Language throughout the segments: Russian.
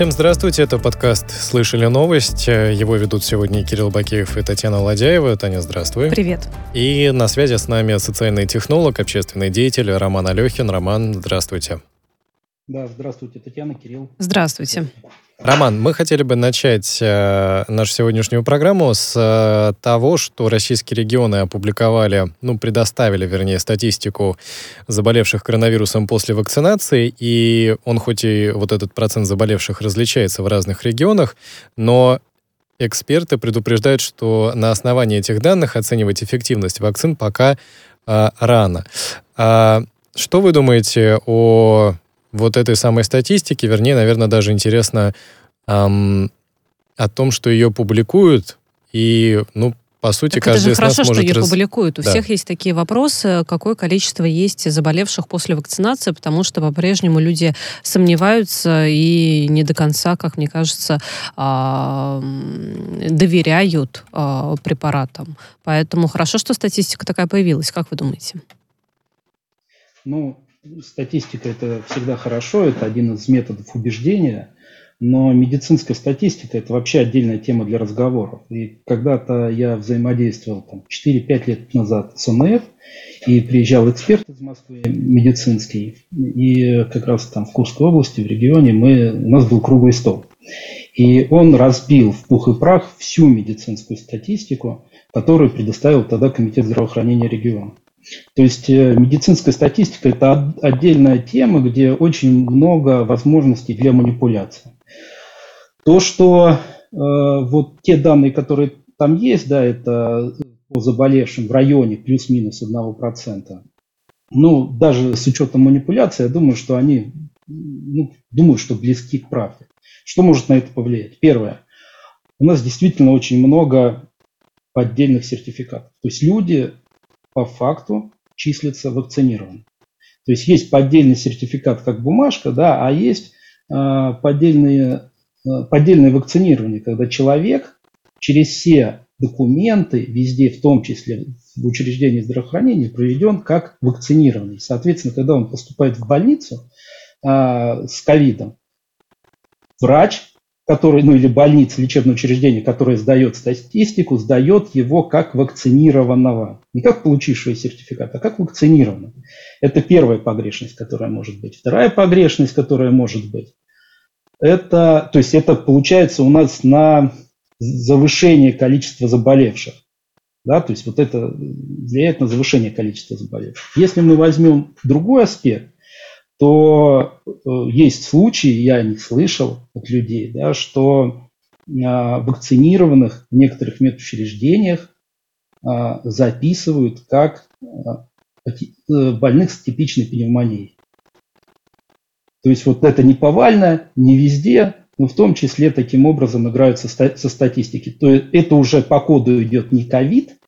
Всем здравствуйте, это подкаст «Слышали новость». Его ведут сегодня Кирилл Бакеев и Татьяна Ладяева. Таня, здравствуй. Привет. И на связи с нами социальный технолог, общественный деятель Роман Алехин. Роман, здравствуйте. Да, здравствуйте, Татьяна, Кирилл. Здравствуйте. Роман, мы хотели бы начать э, нашу сегодняшнюю программу с э, того, что российские регионы опубликовали, ну, предоставили, вернее, статистику заболевших коронавирусом после вакцинации, и он хоть и вот этот процент заболевших различается в разных регионах, но эксперты предупреждают, что на основании этих данных оценивать эффективность вакцин пока э, рано. А что вы думаете о вот этой самой статистики, вернее, наверное, даже интересно эм, о том, что ее публикуют, и, ну, по сути, так каждый это же из хорошо, нас может что ее раз... публикуют. У да. всех есть такие вопросы, какое количество есть заболевших после вакцинации, потому что по-прежнему люди сомневаются и не до конца, как мне кажется, доверяют а, препаратам. Поэтому хорошо, что статистика такая появилась. Как вы думаете? Ну, статистика это всегда хорошо, это один из методов убеждения, но медицинская статистика это вообще отдельная тема для разговоров. И когда-то я взаимодействовал там, 4-5 лет назад с ОМФ, и приезжал эксперт из Москвы, медицинский, и как раз там в Курской области, в регионе, мы, у нас был круглый стол. И он разбил в пух и прах всю медицинскую статистику, которую предоставил тогда Комитет здравоохранения региона. То есть э, медицинская статистика – это отдельная тема, где очень много возможностей для манипуляции. То, что э, вот те данные, которые там есть, да, это по заболевшим в районе плюс-минус 1%, ну, даже с учетом манипуляции, я думаю, что они, ну, думаю, что близки к правде. Что может на это повлиять? Первое. У нас действительно очень много поддельных сертификатов. То есть люди по факту числятся вакцинированными. То есть есть поддельный сертификат как бумажка, да, а есть э, поддельные, э, поддельное вакцинирование, когда человек через все документы везде, в том числе в учреждении здравоохранения, проведен как вакцинированный. Соответственно, когда он поступает в больницу э, с ковидом, врач который, ну или больница, лечебное учреждение, которое сдает статистику, сдает его как вакцинированного. Не как получившего сертификат, а как вакцинированного. Это первая погрешность, которая может быть. Вторая погрешность, которая может быть, это, то есть это получается у нас на завышение количества заболевших. Да, то есть вот это влияет на завышение количества заболевших. Если мы возьмем другой аспект, то э, есть случаи, я не слышал от людей, да, что а, вакцинированных в некоторых медучреждениях а, записывают как а, э, больных с типичной пневмонией. То есть вот это не повально, не везде, но в том числе таким образом играют со, со статистики. То есть это уже по коду идет не ковид,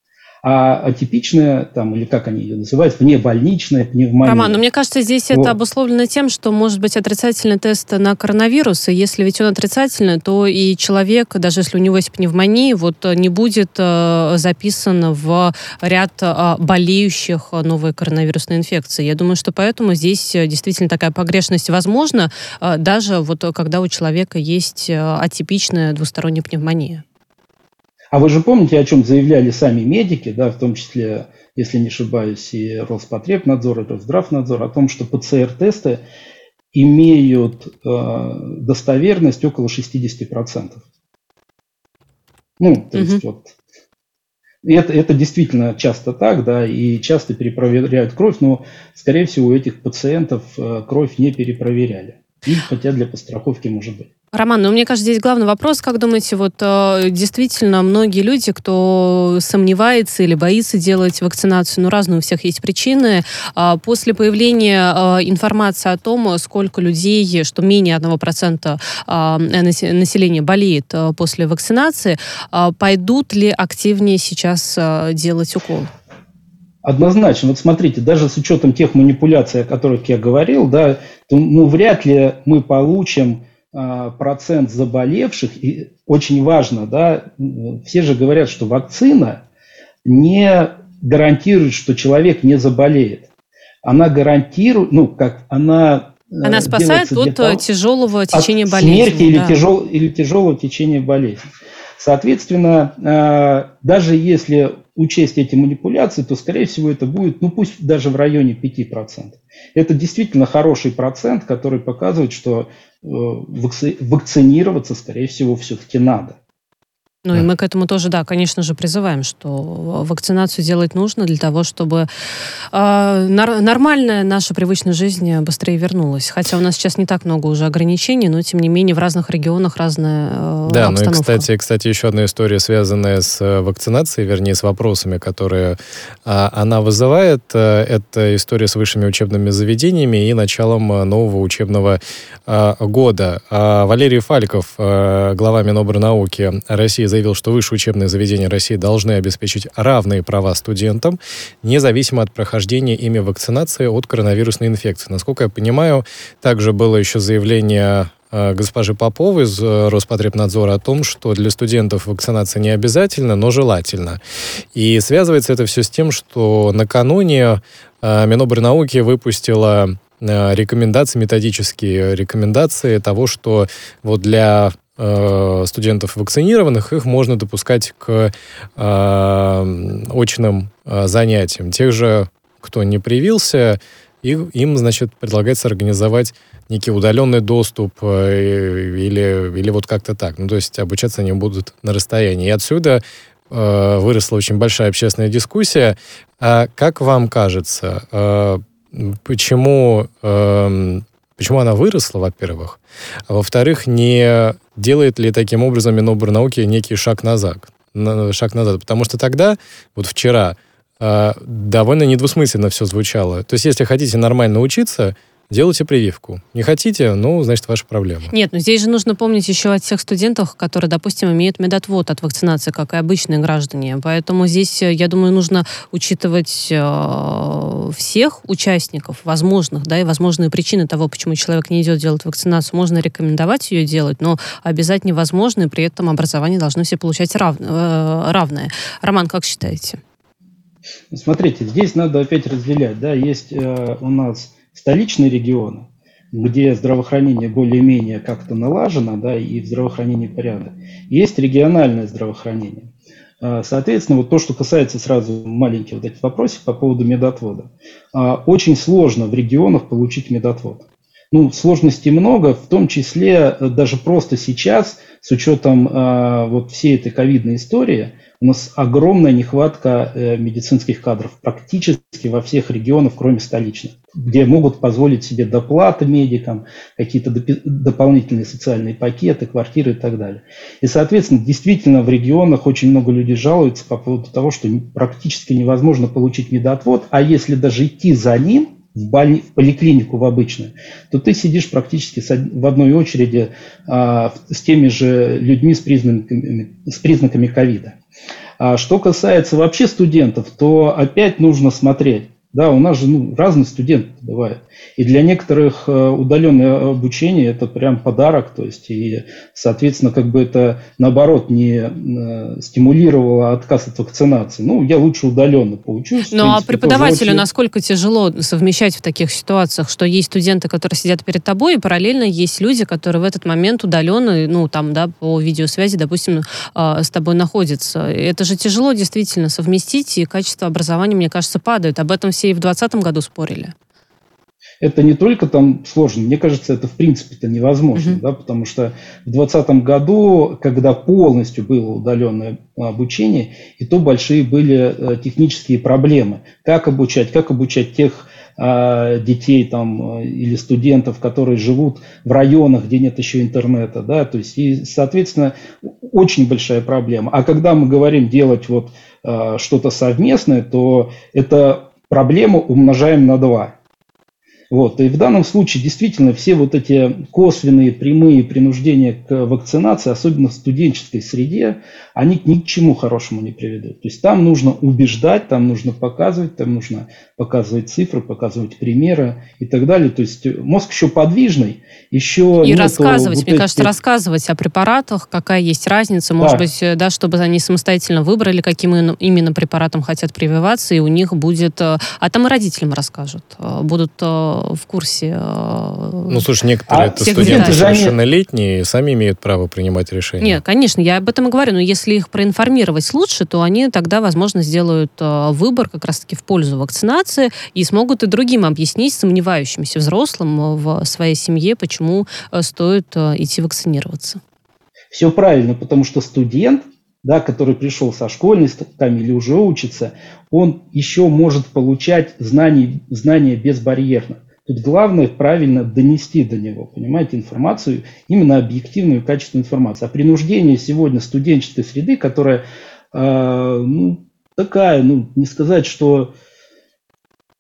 а атипичная, там, или как они ее называют, внебольничная пневмония. Роман, но ну, мне кажется, здесь вот. это обусловлено тем, что может быть отрицательный тест на коронавирус, и если ведь он отрицательный, то и человек, даже если у него есть пневмония, вот не будет э, записан в ряд э, болеющих новой коронавирусной инфекцией. Я думаю, что поэтому здесь действительно такая погрешность возможна, э, даже вот когда у человека есть атипичная двусторонняя пневмония. А вы же помните, о чем заявляли сами медики, да, в том числе, если не ошибаюсь, и Роспотребнадзор, и Росздравнадзор, о том, что ПЦР-тесты имеют э, достоверность около 60%. Ну, то есть угу. вот это, это действительно часто так, да, и часто перепроверяют кровь, но, скорее всего, у этих пациентов э, кровь не перепроверяли. И хотя для постраховки может быть. Роман, ну мне кажется, здесь главный вопрос, как думаете, вот э, действительно многие люди, кто сомневается или боится делать вакцинацию, ну разные у всех есть причины, э, после появления э, информации о том, сколько людей, что менее 1% э, населения болеет э, после вакцинации, э, пойдут ли активнее сейчас делать укол? Однозначно. Вот смотрите, даже с учетом тех манипуляций, о которых я говорил, да, то ну, вряд ли мы получим а, процент заболевших, и очень важно, да, все же говорят, что вакцина не гарантирует, что человек не заболеет. Она гарантирует, ну, как она Она спасает от того, тяжелого течения болезни. Смерти да. или, тяжел, или тяжелого течения болезни. Соответственно, даже если учесть эти манипуляции, то, скорее всего, это будет, ну пусть даже в районе 5%. Это действительно хороший процент, который показывает, что вакцинироваться, скорее всего, все-таки надо. Ну и мы к этому тоже, да, конечно же, призываем, что вакцинацию делать нужно для того, чтобы э, нар- нормальная наша привычная жизнь быстрее вернулась. Хотя у нас сейчас не так много уже ограничений, но тем не менее в разных регионах разная э, да, обстановка. ну и, кстати, кстати, еще одна история, связанная с э, вакцинацией, вернее, с вопросами, которые э, она вызывает. Э, это история с высшими учебными заведениями и началом э, нового учебного э, года. Э, Валерий Фальков, э, глава Минобрнауки России, заявил, что высшие учебные заведения России должны обеспечить равные права студентам, независимо от прохождения ими вакцинации от коронавирусной инфекции. Насколько я понимаю, также было еще заявление э, госпожи Поповой из э, Роспотребнадзора о том, что для студентов вакцинация не обязательна, но желательно. И связывается это все с тем, что накануне э, Минобрнауки выпустила рекомендации, методические рекомендации того, что вот для студентов вакцинированных, их можно допускать к э, очным э, занятиям. Тех же, кто не привился, им, значит, предлагается организовать некий удаленный доступ э, или, или вот как-то так. Ну, то есть обучаться они будут на расстоянии. И отсюда э, выросла очень большая общественная дискуссия. А как вам кажется, э, почему э, Почему она выросла, во-первых? А во-вторых, не делает ли таким образом Минобрнауки некий шаг назад? Шаг назад. Потому что тогда, вот вчера, а, довольно недвусмысленно все звучало. То есть, если хотите нормально учиться, делайте прививку. Не хотите, ну, значит, ваша проблема. Нет, но здесь же нужно помнить еще о тех студентах, которые, допустим, имеют медотвод от вакцинации, как и обычные граждане. Поэтому здесь, э, я думаю, нужно учитывать э, всех участников, возможных, да, и возможные причины того, почему человек не идет делать вакцинацию. Можно рекомендовать ее делать, но обязательно невозможно, и при этом образование должны все получать рав, э, равное. Роман, как считаете? Смотрите, здесь надо опять разделять, да, есть э, у нас столичные регионы, где здравоохранение более-менее как-то налажено, да, и в здравоохранении порядок. Есть региональное здравоохранение. А, соответственно, вот то, что касается сразу маленьких вот этих вопросов по поводу медотвода. А, очень сложно в регионах получить медотвод. Ну, сложностей много, в том числе э, даже просто сейчас, с учетом э, вот всей этой ковидной истории, у нас огромная нехватка э, медицинских кадров практически во всех регионах, кроме столичных, где могут позволить себе доплаты медикам, какие-то дополнительные социальные пакеты, квартиры и так далее. И, соответственно, действительно в регионах очень много людей жалуются по поводу того, что практически невозможно получить медотвод, а если даже идти за ним, в, боль... в поликлинику в обычную, то ты сидишь практически в одной очереди а, с теми же людьми с признаками ковида. А что касается вообще студентов, то опять нужно смотреть. Да, у нас же ну, разные студенты бывают. И для некоторых э, удаленное обучение это прям подарок, то есть и, соответственно, как бы это наоборот не э, стимулировало отказ от вакцинации. Ну, я лучше удаленно поучусь. Ну, а преподавателю очень... насколько тяжело совмещать в таких ситуациях, что есть студенты, которые сидят перед тобой, и параллельно есть люди, которые в этот момент удаленно, ну, там, да, по видеосвязи, допустим, э, с тобой находятся. Это же тяжело действительно совместить, и качество образования, мне кажется, падает. Об этом все и в 2020 году спорили это не только там сложно, мне кажется, это в принципе-то невозможно, mm-hmm. да, потому что в 2020 году, когда полностью было удаленное обучение, и то большие были э, технические проблемы. Как обучать, как обучать тех а, детей там э, или студентов, которые живут в районах, где нет еще интернета, да, то есть и, соответственно, очень большая проблема. А когда мы говорим делать вот а, что-то совместное, то это проблему умножаем на два. Вот. И в данном случае действительно все вот эти косвенные, прямые принуждения к вакцинации, особенно в студенческой среде, они ни к чему хорошему не приведут. То есть там нужно убеждать, там нужно показывать, там нужно показывать цифры, показывать примеры и так далее. То есть мозг еще подвижный, еще... И рассказывать, вот мне эти... кажется, рассказывать о препаратах, какая есть разница, может да. быть, да, чтобы они самостоятельно выбрали, каким именно препаратом хотят прививаться, и у них будет... А там и родителям расскажут. Будут в курсе. Ну, слушай, некоторые а это студенты совершеннолетние и сами имеют право принимать решения. Нет, конечно, я об этом и говорю, но если их проинформировать лучше, то они тогда, возможно, сделают выбор как раз-таки в пользу вакцинации и смогут и другим объяснить, сомневающимся взрослым в своей семье, почему стоит идти вакцинироваться. Все правильно, потому что студент да, который пришел со школьной там или уже учится, он еще может получать знания, знания безбарьерно. Тут главное правильно донести до него, понимаете, информацию, именно объективную качественную информацию. А принуждение сегодня студенческой среды, которая э, ну, такая, ну, не сказать, что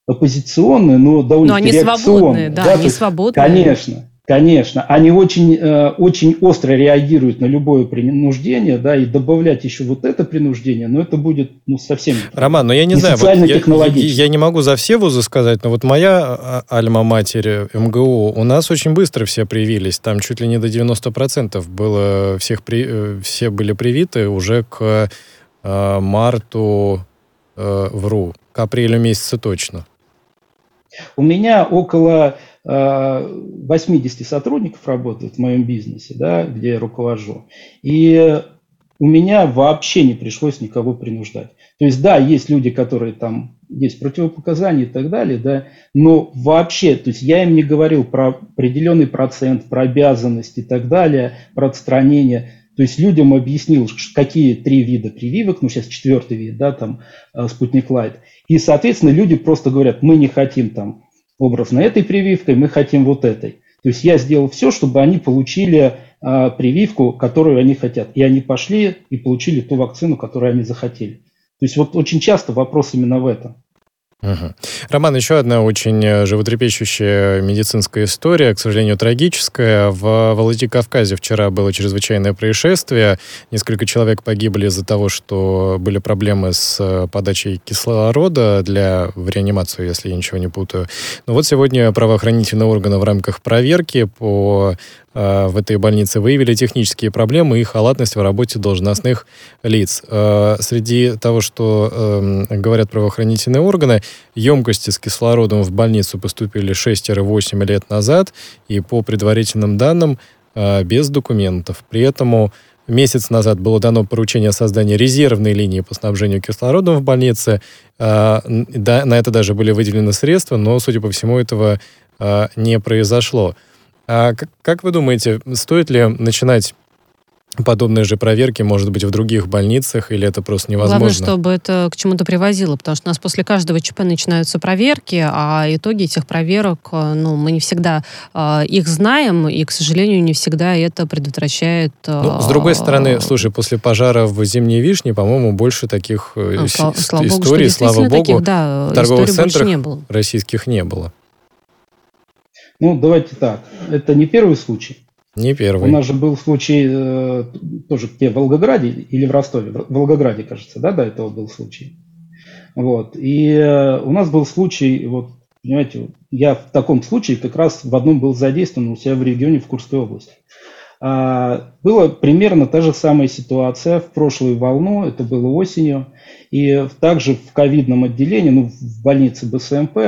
оппозиционная, но довольно Но они свободные, да, да они свободные. Конечно, Конечно, они очень, э, очень остро реагируют на любое принуждение, да, и добавлять еще вот это принуждение, но это будет ну, совсем Роман, но я не, не знаю, вот я, я не могу за все вузы сказать, но вот моя а, альма-матери МГУ, у нас очень быстро все привились, там чуть ли не до 90% было, всех при, э, все были привиты уже к э, марту, э, вру, к апрелю месяца точно. У меня около 80 сотрудников работает в моем бизнесе, да, где я руковожу. И у меня вообще не пришлось никого принуждать. То есть, да, есть люди, которые там, есть противопоказания и так далее, да, но вообще, то есть я им не говорил про определенный процент, про обязанности и так далее, про отстранение. То есть людям объяснил, какие три вида прививок, ну сейчас четвертый вид, да, там э, спутник Лайт. И, соответственно, люди просто говорят, мы не хотим там образно этой прививкой, мы хотим вот этой. То есть я сделал все, чтобы они получили а, прививку, которую они хотят. И они пошли и получили ту вакцину, которую они захотели. То есть вот очень часто вопрос именно в этом. Угу. Роман, еще одна очень э, животрепещущая медицинская история, к сожалению, трагическая. В Владикавказе вчера было чрезвычайное происшествие. Несколько человек погибли из-за того, что были проблемы с э, подачей кислорода для в реанимацию, если я ничего не путаю. Но вот сегодня правоохранительные органы в рамках проверки по в этой больнице выявили технические проблемы и халатность в работе должностных лиц. Э, среди того, что эм, говорят правоохранительные органы, емкости с кислородом в больницу поступили 6-8 лет назад, и по предварительным данным э, без документов. При этом месяц назад было дано поручение о создании резервной линии по снабжению кислородом в больнице. На это даже были выделены средства, но, судя по всему, этого не произошло. А как, как вы думаете, стоит ли начинать подобные же проверки, может быть, в других больницах, или это просто невозможно? Главное, чтобы это к чему-то привозило, потому что у нас после каждого ЧП начинаются проверки, а итоги этих проверок, э, ну, мы не всегда э, их знаем, и, к сожалению, не всегда это предотвращает... Э, ну, с другой стороны, слушай, после пожара в Зимней Вишне, по-моему, больше таких э, ну, слава, слава историй, богу, слава богу, таких, да, в торговых центрах не было. российских не было. Ну, давайте так. Это не первый случай. Не первый. У нас же был случай э, тоже где, в Волгограде или в Ростове. В Волгограде, кажется, да, до этого был случай. Вот. И э, у нас был случай, вот, понимаете, я в таком случае как раз в одном был задействован у себя в регионе в Курской области. А, была примерно та же самая ситуация в прошлую волну, это было осенью. И также в ковидном отделении, ну, в больнице БСМП,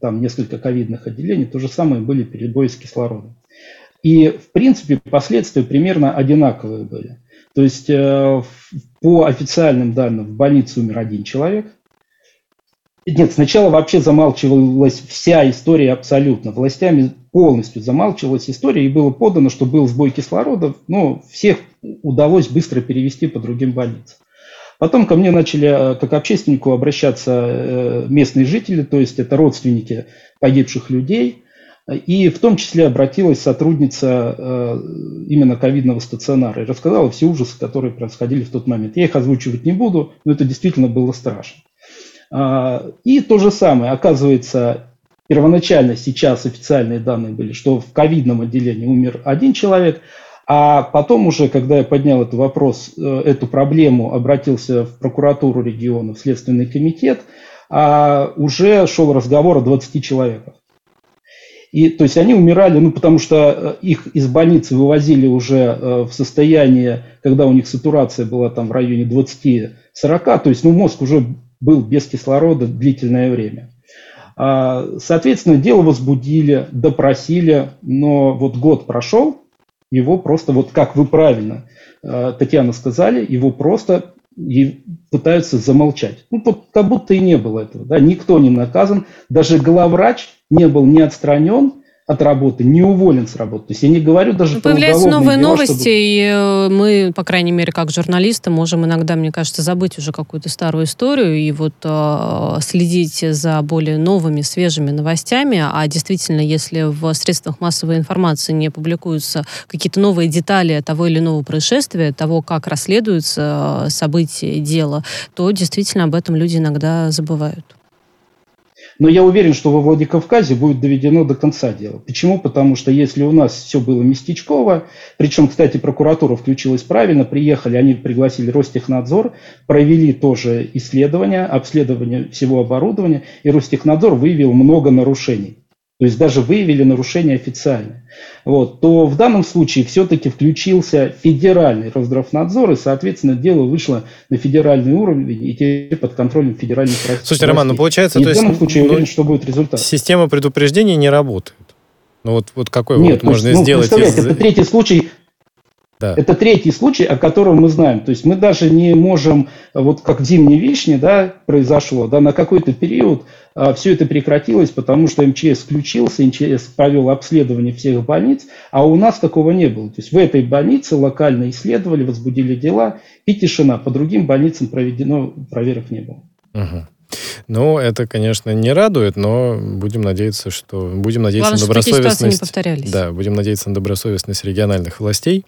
там несколько ковидных отделений, то же самое были перебои с кислородом. И, в принципе, последствия примерно одинаковые были. То есть, э, по официальным данным, в больнице умер один человек. Нет, сначала вообще замалчивалась вся история абсолютно. Властями полностью замалчивалась история, и было подано, что был сбой кислорода, но всех удалось быстро перевести по другим больницам. Потом ко мне начали э, как общественнику обращаться э, местные жители, то есть это родственники погибших людей. И в том числе обратилась сотрудница э, именно ковидного стационара и рассказала все ужасы, которые происходили в тот момент. Я их озвучивать не буду, но это действительно было страшно. А, и то же самое, оказывается, первоначально сейчас официальные данные были, что в ковидном отделении умер один человек, а потом уже, когда я поднял этот вопрос, э, эту проблему, обратился в прокуратуру региона, в Следственный комитет, а уже шел разговор о 20 человеках. И, то есть они умирали, ну, потому что э, их из больницы вывозили уже э, в состоянии, когда у них сатурация была там в районе 20-40, то есть ну, мозг уже был без кислорода длительное время. А, соответственно, дело возбудили, допросили, но вот год прошел, его просто, вот как вы правильно, а, Татьяна, сказали, его просто и пытаются замолчать. Ну, как будто и не было этого. Да? Никто не наказан. Даже главврач не был не отстранен, от работы, не уволен с работы. То есть я не говорю даже ну, Появляются новые дела, новости, чтобы... и э, мы, по крайней мере, как журналисты, можем иногда, мне кажется, забыть уже какую-то старую историю и вот э, следить за более новыми, свежими новостями. А действительно, если в средствах массовой информации не публикуются какие-то новые детали того или иного происшествия, того, как расследуются э, события, дело, то действительно об этом люди иногда забывают. Но я уверен, что во Владикавказе будет доведено до конца дело. Почему? Потому что если у нас все было местечково, причем, кстати, прокуратура включилась правильно, приехали, они пригласили Ростехнадзор, провели тоже исследование, обследование всего оборудования, и Ростехнадзор выявил много нарушений то есть даже выявили нарушение официально, вот, то в данном случае все-таки включился федеральный Росздравнадзор, и, соответственно, дело вышло на федеральный уровень и теперь под контролем федеральных. Слушайте, Роман, ну получается... И то в данном случае ну, уверен, что будет результат. Система предупреждения не работает. Ну вот, вот какой Нет, вот можно есть, ну, сделать? Из... Это третий случай, да. Это третий случай, о котором мы знаем. То есть мы даже не можем, вот как в зимней вишне да, произошло, да, на какой-то период а, все это прекратилось, потому что МЧС включился, МЧС провел обследование всех больниц, а у нас такого не было. То есть в этой больнице локально исследовали, возбудили дела, и тишина. По другим больницам проведено проверок не было. Угу. Ну, это, конечно, не радует, но будем надеяться, что будем надеяться Главное, на добросовестность. не повторялись. Да, будем надеяться на добросовестность региональных властей.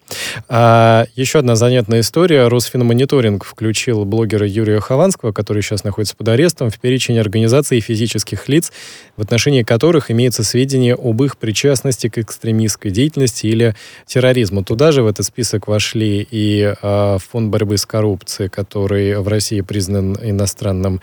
А, еще одна занятная история. Росфинмониторинг включил блогера Юрия Хованского, который сейчас находится под арестом, в перечень организаций и физических лиц, в отношении которых имеются сведения об их причастности к экстремистской деятельности или терроризму. Туда же в этот список вошли и а, Фонд борьбы с коррупцией, который в России признан иностранным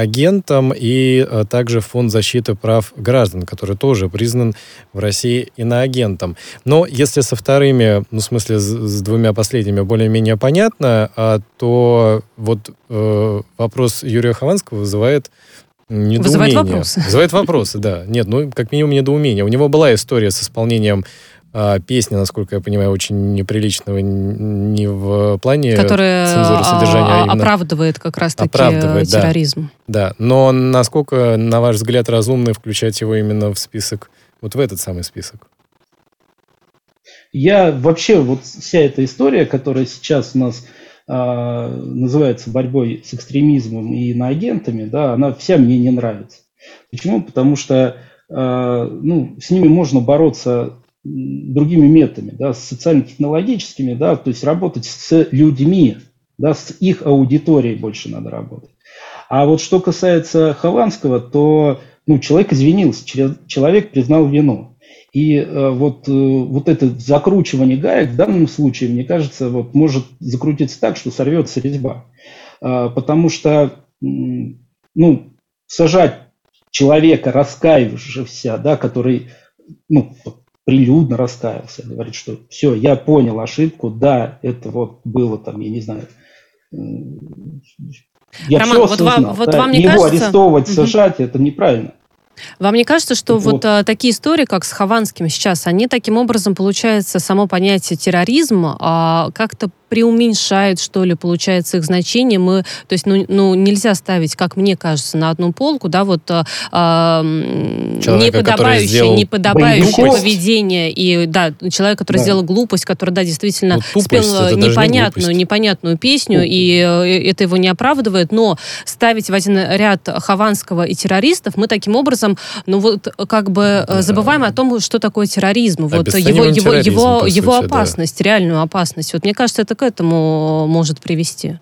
агентом, и а, также Фонд защиты прав граждан, который тоже признан в России иноагентом. Но если со вторыми, ну, в смысле, с, с двумя последними более-менее понятно, а, то вот э, вопрос Юрия Хованского вызывает недоумение. Вызывает вопросы. Вызывает вопросы, да. Нет, ну, как минимум недоумение. У него была история с исполнением а, песни, насколько я понимаю, очень неприличного не в плане Которая цензуры содержания, а оправдывает как раз-таки оправдывает, терроризм. Да, да, но насколько, на ваш взгляд, разумно включать его именно в список, вот в этот самый список? Я вообще, вот вся эта история, которая сейчас у нас а, называется борьбой с экстремизмом и иноагентами, да, она вся мне не нравится. Почему? Потому что а, ну, с ними можно бороться другими методами, да, социально-технологическими, да, то есть работать с людьми, да, с их аудиторией больше надо работать. А вот что касается Хованского, то ну, человек извинился, человек признал вину. И э, вот, э, вот это закручивание гаек в данном случае, мне кажется, вот может закрутиться так, что сорвется резьба. Э, потому что ну, сажать человека, раскаявшегося, да, который ну, прилюдно раскаялся, говорит, что все, я понял ошибку, да, это вот было там, я не знаю, я Роман, все осознал, вот вам, вот да, вам не его кажется... арестовывать, сажать, угу. это неправильно. Вам не кажется, что вот, вот а, такие истории, как с Хованским сейчас, они таким образом, получается, само понятие терроризма а, как-то преуменьшает, что ли, получается, их значение. Мы, то есть, ну, ну нельзя ставить, как мне кажется, на одну полку, да, вот э, неподобающее, неподобающее поведение и, да, человек, который да. сделал глупость, который, да, действительно ну, спел непонятную, не непонятную песню, и э, это его не оправдывает, но ставить в один ряд Хованского и террористов мы таким образом, ну вот, как бы да. забываем о том, что такое терроризм, вот его, его, его, его опасность, да. реальную опасность. Вот мне кажется, это к этому может привести?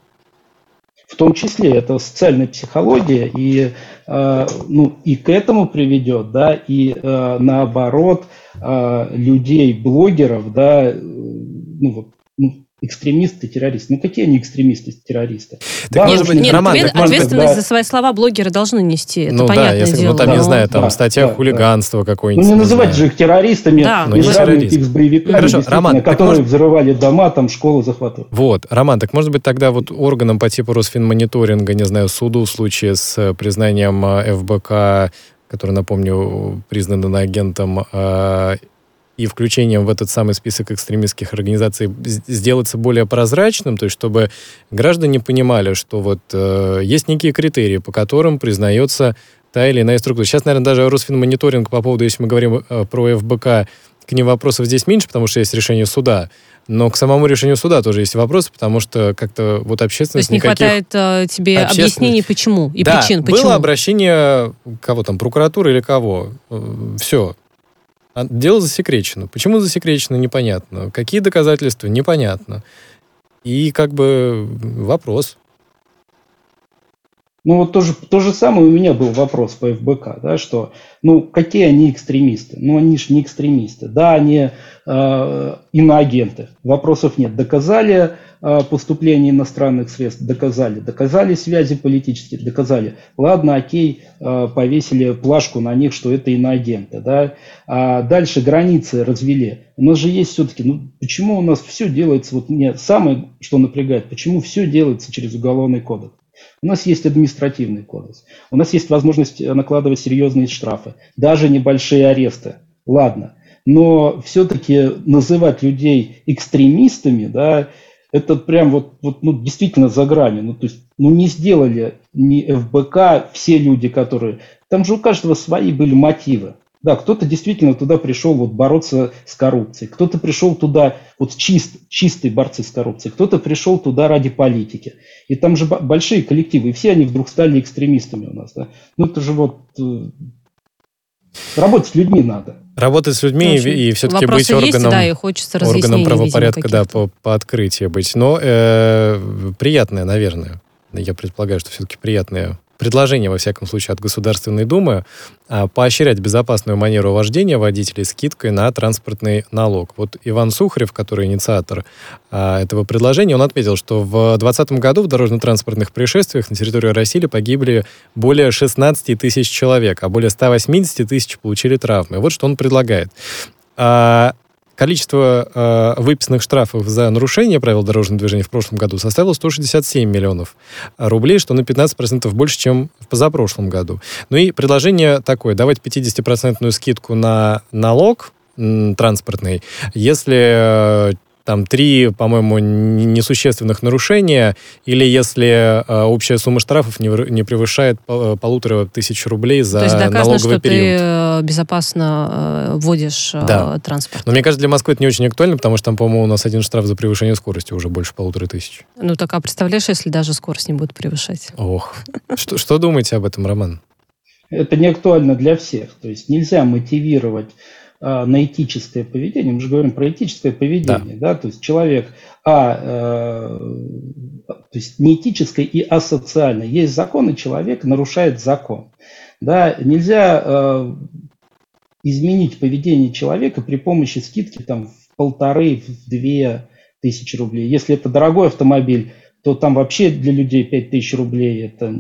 В том числе это социальная психология, и, э, ну, и к этому приведет, да, и э, наоборот э, людей, блогеров, да, э, ну, вот, ну, экстремисты, террористы. Ну, какие они экстремисты, террористы? Так, да, может быть, нет, Роман, ответ, так, ответственность быть, за свои слова блогеры должны нести. Это ну, понятное да, если, дело. Ну, там, да, не знаю, там да, статья да, хулиганства да. какой-нибудь. Ну, не называть же их террористами, да. не ну, сравнивать их с боевиками, Хорошо, Роман, которые может... взрывали дома, там, школы захватывали. Вот, Роман, так может быть тогда вот органам по типу Росфинмониторинга, не знаю, суду в случае с признанием э, ФБК который, напомню, признан агентом э, и включением в этот самый список экстремистских организаций сделаться более прозрачным, то есть чтобы граждане понимали, что вот э, есть некие критерии, по которым признается та или иная структура. Сейчас, наверное, даже Росфинмониторинг по поводу, если мы говорим э, про ФБК, к ним вопросов здесь меньше, потому что есть решение суда. Но к самому решению суда тоже есть вопросы, потому что как-то вот общественность... То есть не хватает э, тебе объяснений, почему и да, причин, почему? было обращение кого там, прокуратуры или кого. Э, Все. А дело засекречено. Почему засекречено, непонятно. Какие доказательства, непонятно. И как бы вопрос. Ну вот тоже, то же самое у меня был вопрос по ФБК, да, что, ну, какие они экстремисты? Ну, они же не экстремисты. Да, они э, иноагенты, вопросов нет. Доказали э, поступление иностранных средств, доказали. Доказали связи политические, доказали. Ладно, окей, э, повесили плашку на них, что это иноагенты, да. А дальше границы развели. У нас же есть все-таки, ну, почему у нас все делается, вот мне самое, что напрягает, почему все делается через уголовный кодекс? У нас есть административный кодекс. У нас есть возможность накладывать серьезные штрафы, даже небольшие аресты. Ладно. Но все-таки называть людей экстремистами, да, это прям вот, вот ну, действительно за гранью. Ну, то есть, ну, не сделали ни ФБК все люди, которые... Там же у каждого свои были мотивы. Да, кто-то действительно туда пришел вот бороться с коррупцией, кто-то пришел туда вот чист, чистые борцы с коррупцией, кто-то пришел туда ради политики. И там же большие коллективы, и все они вдруг стали экстремистами у нас. Да? Ну это же вот э, работать с людьми надо. Работать с людьми Очень. и, и все-таки быть органом, есть, да, и хочется органом правопорядка, да, по, по открытию быть. Но э, приятное, наверное. Я предполагаю, что все-таки приятное предложение, во всяком случае, от Государственной Думы а, поощрять безопасную манеру вождения водителей скидкой на транспортный налог. Вот Иван Сухарев, который инициатор а, этого предложения, он отметил, что в 2020 году в дорожно-транспортных происшествиях на территории России погибли более 16 тысяч человек, а более 180 тысяч получили травмы. Вот что он предлагает. Количество э, выписанных штрафов за нарушение правил дорожного движения в прошлом году составило 167 миллионов рублей, что на 15% больше, чем в позапрошлом году. Ну и предложение такое, давать 50% скидку на налог транспортный, если э, там три, по-моему, несущественных нарушения, или если э, общая сумма штрафов не, не превышает пол, полутора тысяч рублей за То есть доказано, налоговый что период. ты э, безопасно э, водишь э, да. транспорт. Но мне кажется, для Москвы это не очень актуально, потому что там, по-моему, у нас один штраф за превышение скорости уже больше полутора тысяч. Ну так, а представляешь, если даже скорость не будет превышать? Ох. Что, что думаете об этом, Роман? Это не актуально для всех. То есть нельзя мотивировать на этическое поведение, мы же говорим про этическое поведение, да, да? то есть человек, а, э, то есть не этическое и асоциальное. Есть закон, и человек нарушает закон. Да? Нельзя э, изменить поведение человека при помощи скидки там, в полторы, в две тысячи рублей. Если это дорогой автомобиль, то там вообще для людей 5 тысяч рублей это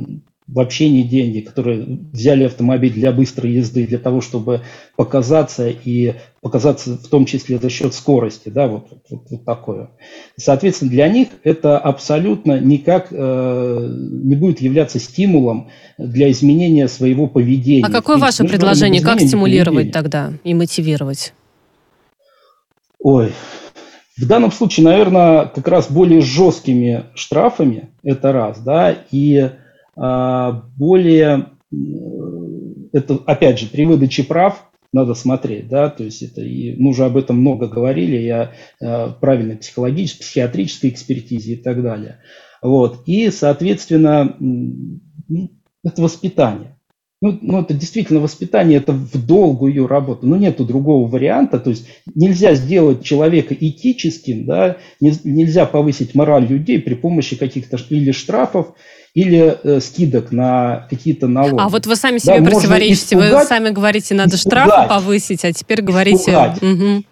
вообще не деньги, которые взяли автомобиль для быстрой езды, для того, чтобы показаться и показаться в том числе за счет скорости, да, вот, вот, вот такое. Соответственно, для них это абсолютно никак э, не будет являться стимулом для изменения своего поведения. А какое ваше предложение, как стимулировать поведения. тогда и мотивировать? Ой, в данном случае, наверное, как раз более жесткими штрафами, это раз, да, и более, это опять же, при выдаче прав надо смотреть, да, то есть это, и мы уже об этом много говорили, о э, правильной психологической, психиатрической экспертизе и так далее. Вот, и, соответственно, это воспитание. Ну, ну, это действительно воспитание, это в долгую работу. Ну, нету другого варианта. То есть нельзя сделать человека этическим, да, нельзя повысить мораль людей при помощи каких-то или штрафов, или э, скидок на какие-то налоги. А вот вы сами себе да, противоречите. Испугать, вы сами говорите, надо испугать, штрафы повысить, а теперь говорите... Угу.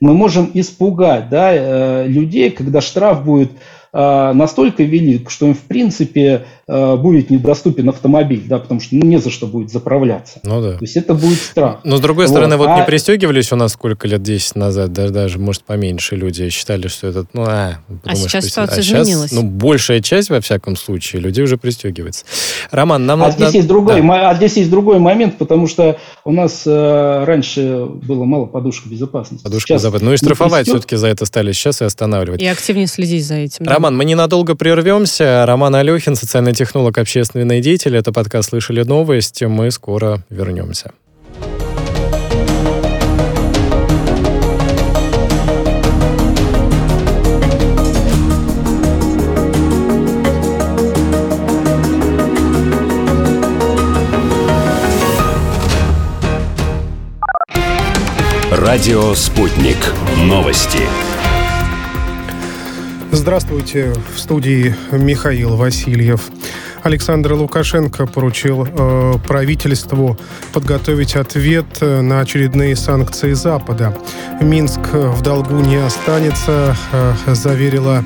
Мы можем испугать да, э, людей, когда штраф будет настолько велик, что им, в принципе, э, будет недоступен автомобиль, да, потому что ну, не за что будет заправляться. Ну да. То есть это будет страх. Но, с другой вот. стороны, вот а... не пристегивались у нас сколько лет, 10 назад, даже, даже, может, поменьше люди считали, что это, ну, а... А сейчас что ситуация а изменилась. ну, большая часть, во всяком случае, людей уже пристегивается. Роман, нам... А, здесь, есть другой, да. а здесь есть другой момент, потому что у нас э, раньше было мало подушек безопасности. Подушка безопасности. Ну и штрафовать пристег... все-таки за это стали сейчас и останавливать. И активнее следить за этим. Да. Роман, мы ненадолго прервемся. Роман Алехин, социальный технолог, общественный деятель. Это подкаст «Слышали новость». Мы скоро вернемся. Радио «Спутник». Новости. Здравствуйте. В студии Михаил Васильев. Александр Лукашенко поручил э, правительству подготовить ответ на очередные санкции Запада. Минск в долгу не останется, э, заверила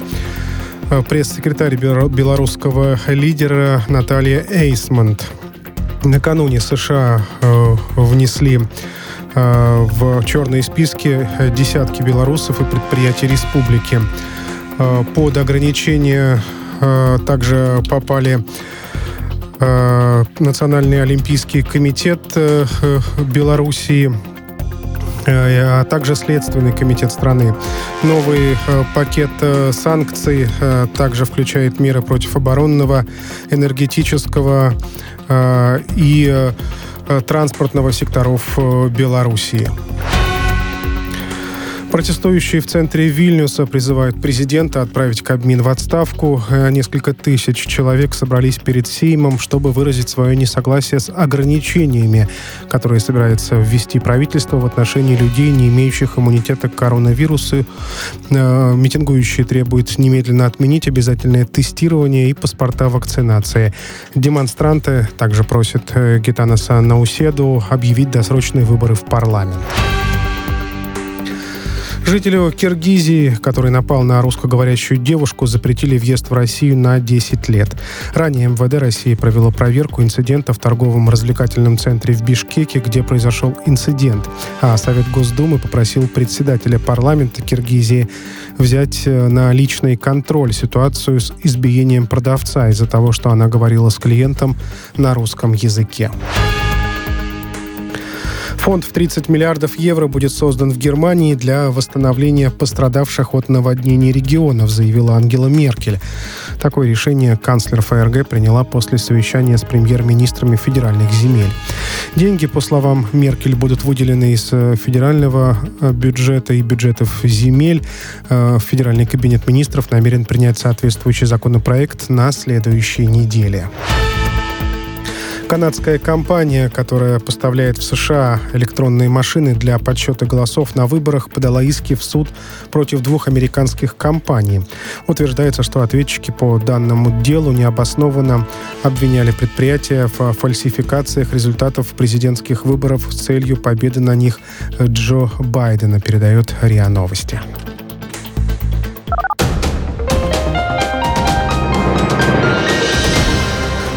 э, пресс-секретарь белорусского лидера Наталья Эйсмонт. Накануне США э, внесли э, в черные списки десятки белорусов и предприятий республики. Э, под ограничения э, также попали э, Национальный олимпийский комитет Белоруссии, а также Следственный комитет страны. Новый пакет санкций также включает меры против оборонного, энергетического и транспортного секторов Белоруссии. Протестующие в центре Вильнюса призывают президента отправить Кабмин в отставку. Э, несколько тысяч человек собрались перед Сеймом, чтобы выразить свое несогласие с ограничениями, которые собирается ввести правительство в отношении людей, не имеющих иммунитета к коронавирусу. Э, митингующие требуют немедленно отменить обязательное тестирование и паспорта вакцинации. Демонстранты также просят э, Гитанаса Науседу объявить досрочные выборы в парламент. Жителю Киргизии, который напал на русскоговорящую девушку, запретили въезд в Россию на 10 лет. Ранее МВД России провело проверку инцидента в торговом развлекательном центре в Бишкеке, где произошел инцидент. А Совет Госдумы попросил председателя парламента Киргизии взять э, на личный контроль ситуацию с избиением продавца из-за того, что она говорила с клиентом на русском языке. Фонд в 30 миллиардов евро будет создан в Германии для восстановления пострадавших от наводнений регионов, заявила Ангела Меркель. Такое решение канцлер ФРГ приняла после совещания с премьер-министрами федеральных земель. Деньги, по словам Меркель, будут выделены из э, федерального э, бюджета и бюджетов земель. Э, Федеральный кабинет министров намерен принять соответствующий законопроект на следующей неделе. Канадская компания, которая поставляет в США электронные машины для подсчета голосов на выборах, подала иски в суд против двух американских компаний. Утверждается, что ответчики по данному делу необоснованно обвиняли предприятия в фальсификациях результатов президентских выборов с целью победы на них Джо Байдена, передает РИА Новости.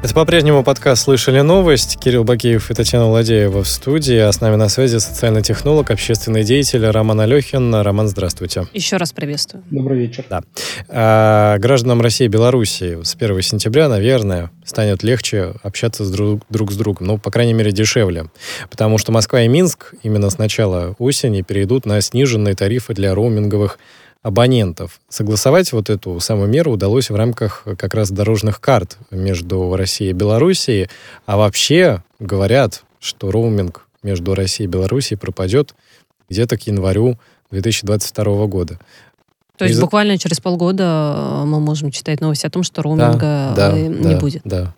Это по-прежнему подкаст «Слышали новость». Кирилл Бакеев и Татьяна Владеева в студии, а с нами на связи социальный технолог, общественный деятель Роман Алехин. Роман, здравствуйте. Еще раз приветствую. Добрый вечер. Да. А, гражданам России и Белоруссии с 1 сентября, наверное, станет легче общаться с друг, друг с другом. Ну, по крайней мере, дешевле. Потому что Москва и Минск именно с начала осени перейдут на сниженные тарифы для роуминговых абонентов. Согласовать вот эту самую меру удалось в рамках как раз дорожных карт между Россией и Белоруссией. А вообще говорят, что роуминг между Россией и Белоруссией пропадет где-то к январю 2022 года. То есть Из... буквально через полгода э, мы можем читать новости о том, что роуминга да, да, не да, будет. Да.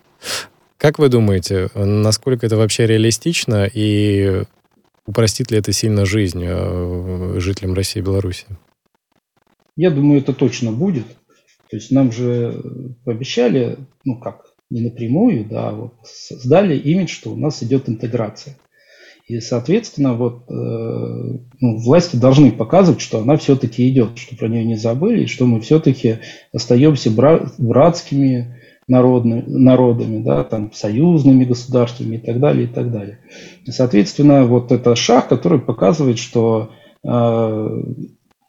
Как вы думаете, насколько это вообще реалистично и упростит ли это сильно жизнь э, жителям России и Беларуси? Я думаю, это точно будет. То есть нам же пообещали, ну как, не напрямую, да, а вот сдали имидж, что у нас идет интеграция. И, соответственно, вот э, ну, власти должны показывать, что она все-таки идет, что про нее не забыли, и что мы все-таки остаемся бра- братскими народными, народами, да, там, союзными государствами и так далее, и так далее. И, соответственно, вот это шаг, который показывает, что э,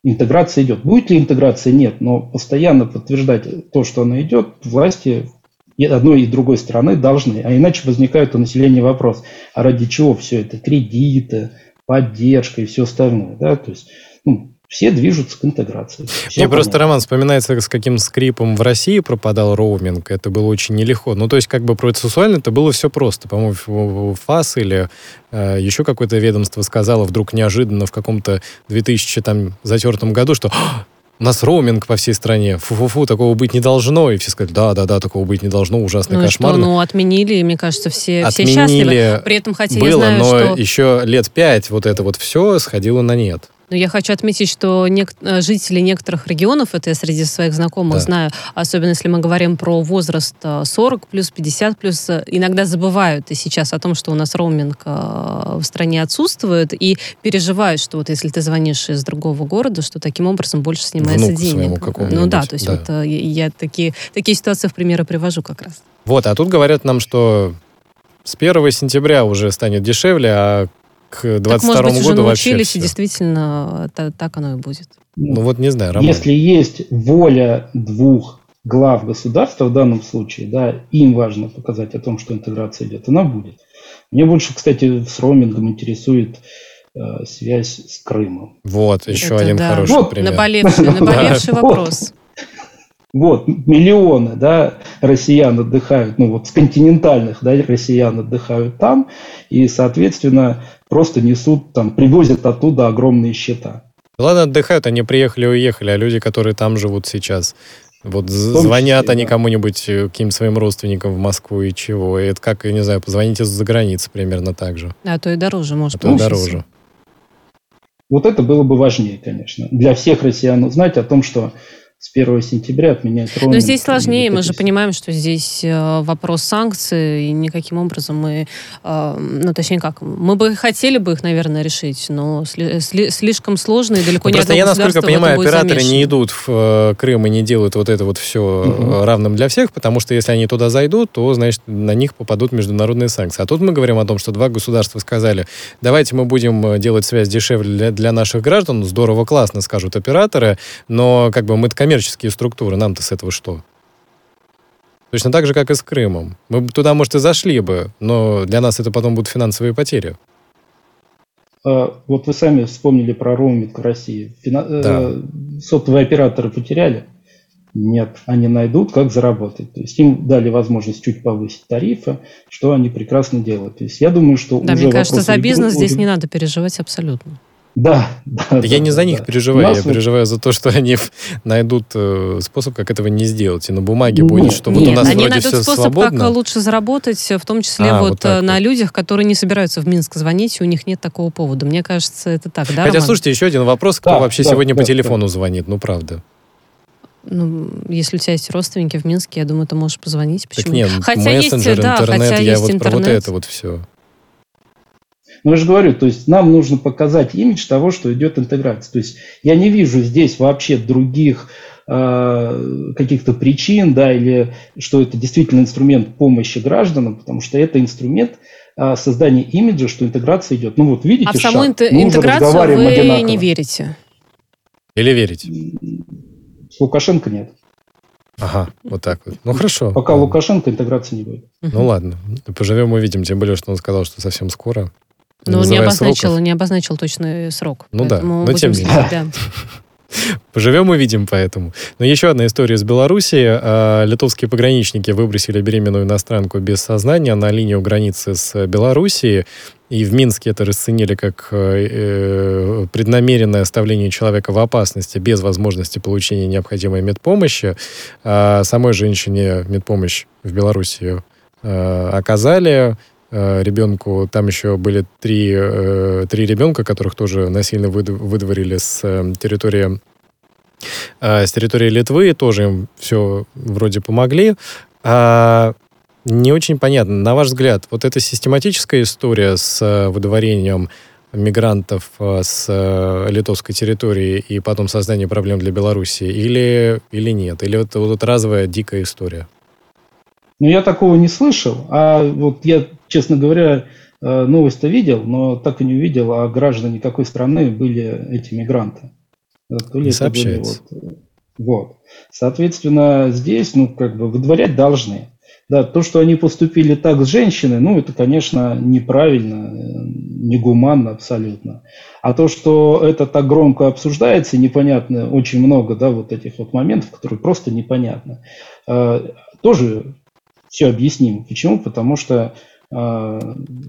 интеграция идет. Будет ли интеграция? Нет, но постоянно подтверждать то, что она идет, власти и одной и другой стороны должны. А иначе возникает у населения вопрос, а ради чего все это? Кредиты, поддержка и все остальное. Да? То есть ну, все движутся к интеграции. Все Мне просто, Роман, вспоминается, с каким скрипом в России пропадал роуминг. Это было очень нелегко. Ну, то есть, как бы процессуально это было все просто. По-моему, ФАС или э, еще какое-то ведомство сказало вдруг неожиданно в каком-то 2000 там затертом году, что у нас роуминг по всей стране, фу-фу-фу, такого быть не должно. И все сказали, да-да-да, такого быть не должно, ужасно, ну кошмарно. Что, ну, отменили, мне кажется, все, отменили, все счастливы. При этом, хотя было, я знаю, но что... еще лет пять вот это вот все сходило на нет. Но я хочу отметить, что нек- э, жители некоторых регионов, это я среди своих знакомых да. знаю, особенно если мы говорим про возраст 40 э, плюс, 50 плюс, э, иногда забывают и сейчас о том, что у нас роуминг в стране отсутствует, и переживают, что вот если ты звонишь из другого города, что таким образом больше снимается Внуку денег. Ну да, то есть да. вот я, я такие, такие ситуации в примеры привожу как раз. Вот, а тут говорят нам, что с 1 сентября уже станет дешевле, а к 22 так, может быть, году уже научились, вообще и действительно так, так оно и будет. Ну вот не знаю, Роман. Если есть воля двух глав государства в данном случае, да, им важно показать о том, что интеграция идет, она будет. Мне больше, кстати, с роумингом интересует э, связь с Крымом. Вот, еще Это один да. хороший вот, пример. Наболевший, наболевший вопрос. Вот, миллионы, да, россиян отдыхают, ну вот с континентальных, да, россиян отдыхают там, и, соответственно, просто несут там, привозят оттуда огромные счета. Ладно, отдыхают, они приехали и уехали, а люди, которые там живут сейчас, вот звонят числе, они да. кому-нибудь, э, каким своим родственникам в Москву и чего. И это как, я не знаю, позвоните за границей примерно так же. А то и дороже, может, а то и дороже. Вот это было бы важнее, конечно, для всех россиян узнать о том, что с 1 сентября отменять роуминг. Но здесь сложнее, мы же понимаем, что здесь э, вопрос санкций, и никаким образом мы, э, ну, точнее как, мы бы хотели бы их, наверное, решить, но сли, сли, слишком сложно и далеко ну, не Просто я, насколько понимаю, операторы замешаны. не идут в э, Крым и не делают вот это вот все угу. равным для всех, потому что если они туда зайдут, то, значит, на них попадут международные санкции. А тут мы говорим о том, что два государства сказали, давайте мы будем делать связь дешевле для, для наших граждан, здорово, классно, скажут операторы, но как бы мы-то коммерческие структуры, нам-то с этого что? Точно так же, как и с Крымом. Мы туда, может, и зашли бы, но для нас это потом будут финансовые потери. А, вот вы сами вспомнили про роуминг в России. Фина... Э, да. Сотовые операторы потеряли? Нет, они найдут, как заработать. То есть им дали возможность чуть повысить тарифы, что они прекрасно делают. То есть я думаю, что да, уже мне кажется, за бизнес здесь не надо переживать абсолютно. Да, да. Я да, не за них да. переживаю, я вот... переживаю за то, что они найдут э, способ, как этого не сделать. И на бумаге будет, нет, что нет, вот у нас они вроде найдут все способ, свободно. как лучше заработать, в том числе а, вот, вот э, на вот. людях, которые не собираются в Минск звонить, и у них нет такого повода. Мне кажется, это так, да, Хотя, Роман? слушайте, еще один вопрос. Кто да, вообще да, сегодня да, по телефону да. звонит? Ну, правда. Ну, если у тебя есть родственники в Минске, я думаю, ты можешь позвонить. Почему? Так нет, хотя мессенджер, есть, интернет, да, хотя я есть вот интернет. про вот это вот все. Но я же говорю, то есть нам нужно показать имидж того, что идет интеграция. То есть я не вижу здесь вообще других э, каких-то причин, да, или что это действительно инструмент помощи гражданам, потому что это инструмент э, создания имиджа, что интеграция идет. Ну вот видите, а в саму шаг. интеграцию вы одинаково. не верите? Или верите? С Лукашенко нет. Ага, вот так вот. Ну хорошо. Пока ладно. Лукашенко интеграции не будет. Ну ладно, поживем увидим, тем более, что он сказал, что совсем скоро. Ну, не обозначил, не обозначил точный срок. Ну да, но тем не менее. Поживем, увидим поэтому. Но еще одна история из Беларуси. А, литовские пограничники выбросили беременную иностранку без сознания на линию границы с Белоруссией. И в Минске это расценили как э, э, преднамеренное оставление человека в опасности без возможности получения необходимой медпомощи. А самой женщине медпомощь в Беларуси э, оказали. Э, ребенку, там еще были три, э, три ребенка, которых тоже насильно выдворили с э, территории с территории Литвы, тоже им все вроде помогли. А не очень понятно, на ваш взгляд, вот эта систематическая история с выдворением мигрантов с литовской территории и потом создание проблем для Беларуси или, или нет? Или это вот разовая дикая история? Ну, я такого не слышал. А вот я, честно говоря, э, новость-то видел, но так и не увидел, а граждане какой страны были эти мигранты. То ли не сообщается. Вот, вот. Соответственно, здесь, ну, как бы выдворять должны. Да, то, что они поступили так с женщиной, ну, это, конечно, неправильно, э, негуманно абсолютно. А то, что это так громко обсуждается, непонятно, очень много, да, вот этих вот моментов, которые просто непонятно, э, тоже все объясним. Почему? Потому что э,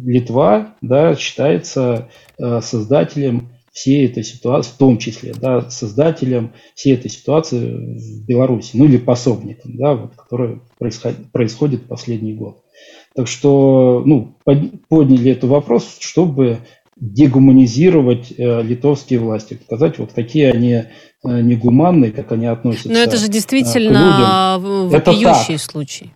Литва да, считается э, создателем всей этой ситуации, в том числе, да, создателем всей этой ситуации в Беларуси, ну или пособником, да, вот, которая происходит, происходит последний год. Так что, ну, подняли этот вопрос, чтобы дегуманизировать э, литовские власти, показать, вот какие они э, негуманные, как они относятся. Но это же действительно э, вопиющий случай.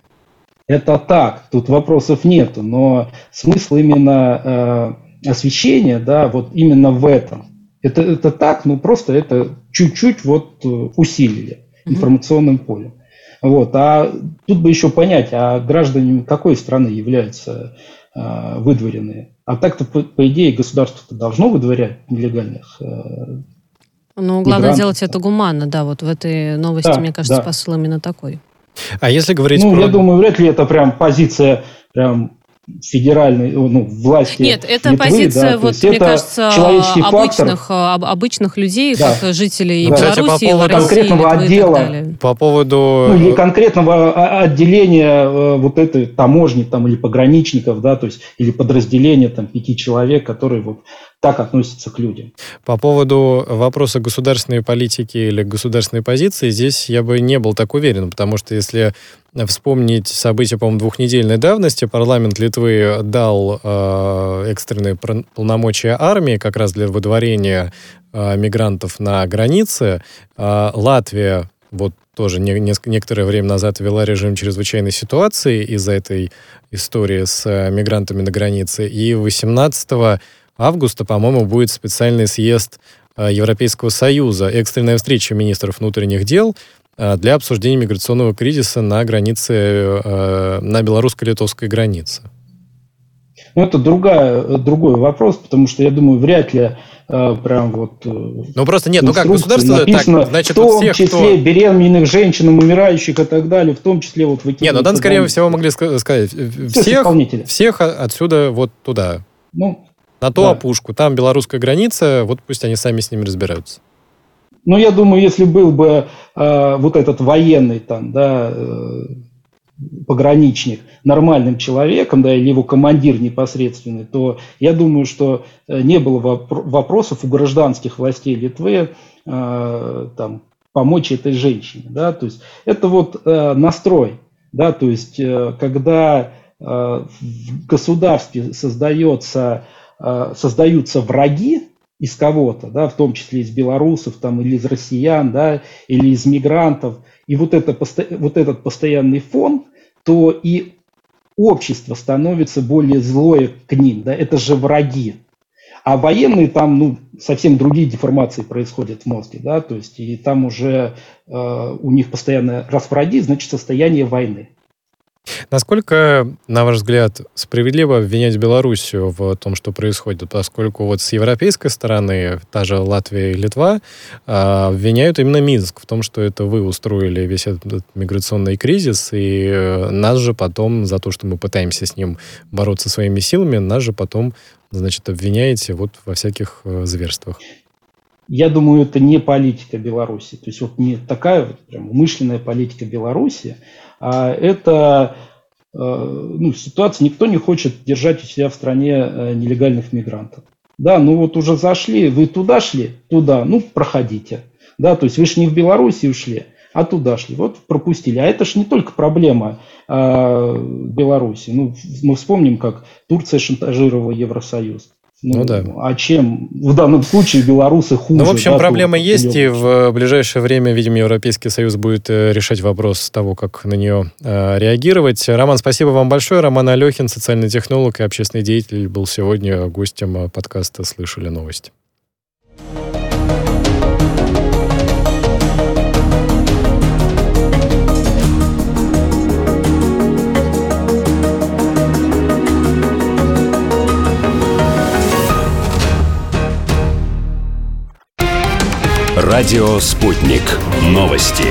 Это так, тут вопросов нету, но смысл именно э, освещения, да, вот именно в этом. Это, это так, ну просто это чуть-чуть вот э, усилили информационным полем. Вот. А тут бы еще понять, а граждане какой страны являются э, выдворенные? А так-то, по, по идее, государство должно выдворять нелегальных э, ну, главное мигрантов. делать это гуманно, да, вот в этой новости, да, мне кажется, да. посыл именно такой. А если говорить ну, про... я думаю, вряд ли это прям позиция прям федеральной ну, власти. Нет, это Литвы, позиция, да, вот, мне кажется, обычных, фактор. обычных людей, да. как жителей да. Беларуси, Кстати, по поводу конкретного России, отдела, по поводу ну, или конкретного отделения э, вот этой таможни там или пограничников, да, то есть или подразделения там пяти человек, которые вот так относятся к людям. По поводу вопроса государственной политики или государственной позиции, здесь я бы не был так уверен, потому что если вспомнить события, по-моему, двухнедельной давности, парламент Литвы дал э, экстренные полномочия армии как раз для выдворения э, мигрантов на границе. Э, Латвия вот тоже не, не, некоторое время назад ввела режим чрезвычайной ситуации из-за этой истории с э, мигрантами на границе. И 18 августа, по-моему, будет специальный съезд э, Европейского Союза, экстренная встреча министров внутренних дел э, для обсуждения миграционного кризиса на границе, э, на белорусско-литовской границе. Ну, это другая, другой вопрос, потому что, я думаю, вряд ли прям вот... Ну, просто нет, ну как, государство написано, так, значит, в том всех, числе кто... беременных женщин, умирающих и так далее, в том числе вот... Нет, ну там, скорее всего, могли сказать, всех, всех отсюда вот туда. Ну, на ту да. опушку. Там белорусская граница, вот пусть они сами с ними разбираются. Ну, я думаю, если был бы э, вот этот военный там, да, э, пограничник нормальным человеком, да, или его командир непосредственный, то я думаю, что э, не было вопросов у гражданских властей Литвы э, там, помочь этой женщине, да, то есть это вот э, настрой, да, то есть э, когда э, в государстве создается создаются враги из кого-то, да, в том числе из белорусов там, или из россиян, да, или из мигрантов, и вот, это, вот этот постоянный фон, то и общество становится более злое к ним, да, это же враги. А военные там, ну, совсем другие деформации происходят в мозге, да, то есть и там уже э, у них постоянно раз враги, значит состояние войны. Насколько, на ваш взгляд, справедливо обвинять Белоруссию в том, что происходит, поскольку вот с европейской стороны, та же Латвия и Литва, а, обвиняют именно Минск в том, что это вы устроили весь этот миграционный кризис, и э, нас же потом за то, что мы пытаемся с ним бороться своими силами, нас же потом, значит, обвиняете вот во всяких э, зверствах. я думаю, это не политика Беларуси. То есть вот не такая вот прям умышленная политика Беларуси, это э, ну, ситуация, никто не хочет держать у себя в стране э, нелегальных мигрантов. Да, ну вот уже зашли, вы туда шли, туда, ну проходите. Да, то есть вы же не в Беларуси ушли, а туда шли. Вот пропустили. А это же не только проблема э, Беларуси. Ну, мы вспомним, как Турция шантажировала Евросоюз. Ну, ну да. А чем в данном случае белорусы хуже? Ну, в общем, да, проблема есть, и в ближайшее время, видимо, Европейский Союз будет э, решать вопрос того, как на нее э, реагировать. Роман, спасибо вам большое. Роман Алехин, социальный технолог и общественный деятель, был сегодня гостем э, подкаста «Слышали новости». Радио «Спутник». Новости.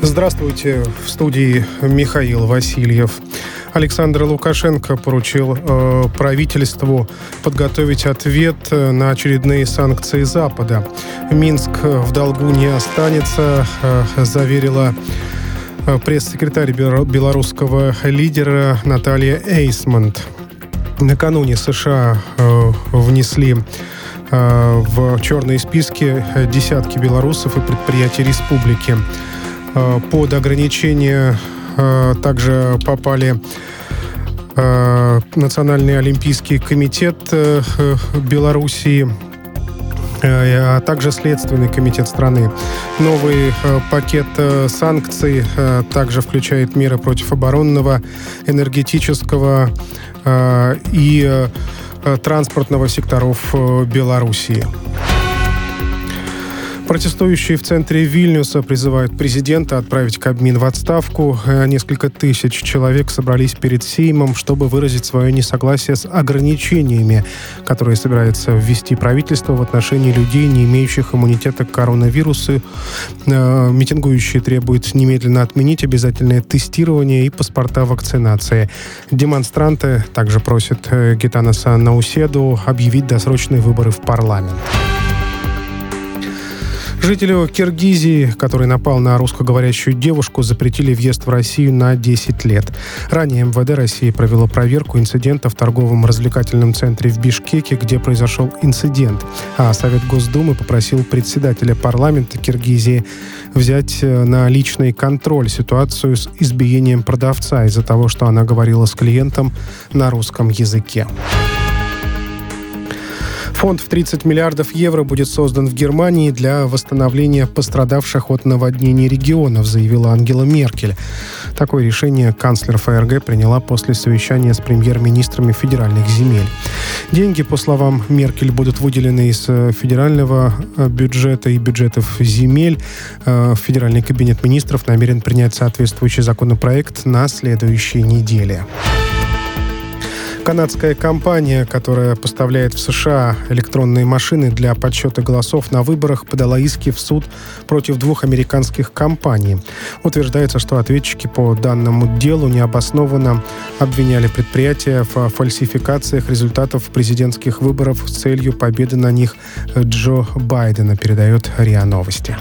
Здравствуйте. В студии Михаил Васильев. Александр Лукашенко поручил э, правительству подготовить ответ э, на очередные санкции Запада. Минск в долгу не останется, э, заверила э, пресс-секретарь белорусского лидера Наталья Эйсмонт. Накануне США э, внесли в черные списки десятки белорусов и предприятий республики. Э, под ограничения э, также попали Национальный олимпийский комитет Белоруссии, а также Следственный комитет страны. Новый пакет санкций также включает меры против оборонного, энергетического и Э, транспортного секторов э, Белоруссии. Протестующие в центре Вильнюса призывают президента отправить Кабмин в отставку. Э, несколько тысяч человек собрались перед Сеймом, чтобы выразить свое несогласие с ограничениями, которые собирается ввести правительство в отношении людей, не имеющих иммунитета к коронавирусу. Э, митингующие требуют немедленно отменить обязательное тестирование и паспорта вакцинации. Демонстранты также просят э, Гитанаса Науседу объявить досрочные выборы в парламент. Жителю Киргизии, который напал на русскоговорящую девушку, запретили въезд в Россию на 10 лет. Ранее МВД России провело проверку инцидента в торговом развлекательном центре в Бишкеке, где произошел инцидент. А Совет Госдумы попросил председателя парламента Киргизии взять э, на личный контроль ситуацию с избиением продавца из-за того, что она говорила с клиентом на русском языке. Фонд в 30 миллиардов евро будет создан в Германии для восстановления пострадавших от наводнений регионов, заявила Ангела Меркель. Такое решение канцлер ФРГ приняла после совещания с премьер-министрами федеральных земель. Деньги, по словам Меркель, будут выделены из э, федерального э, бюджета и бюджетов земель. Э, федеральный кабинет министров намерен принять соответствующий законопроект на следующей неделе. Канадская компания, которая поставляет в США электронные машины для подсчета голосов на выборах, подала иски в суд против двух американских компаний. Утверждается, что ответчики по данному делу необоснованно обвиняли предприятия в фальсификациях результатов президентских выборов с целью победы на них Джо Байдена, передает РИА Новости.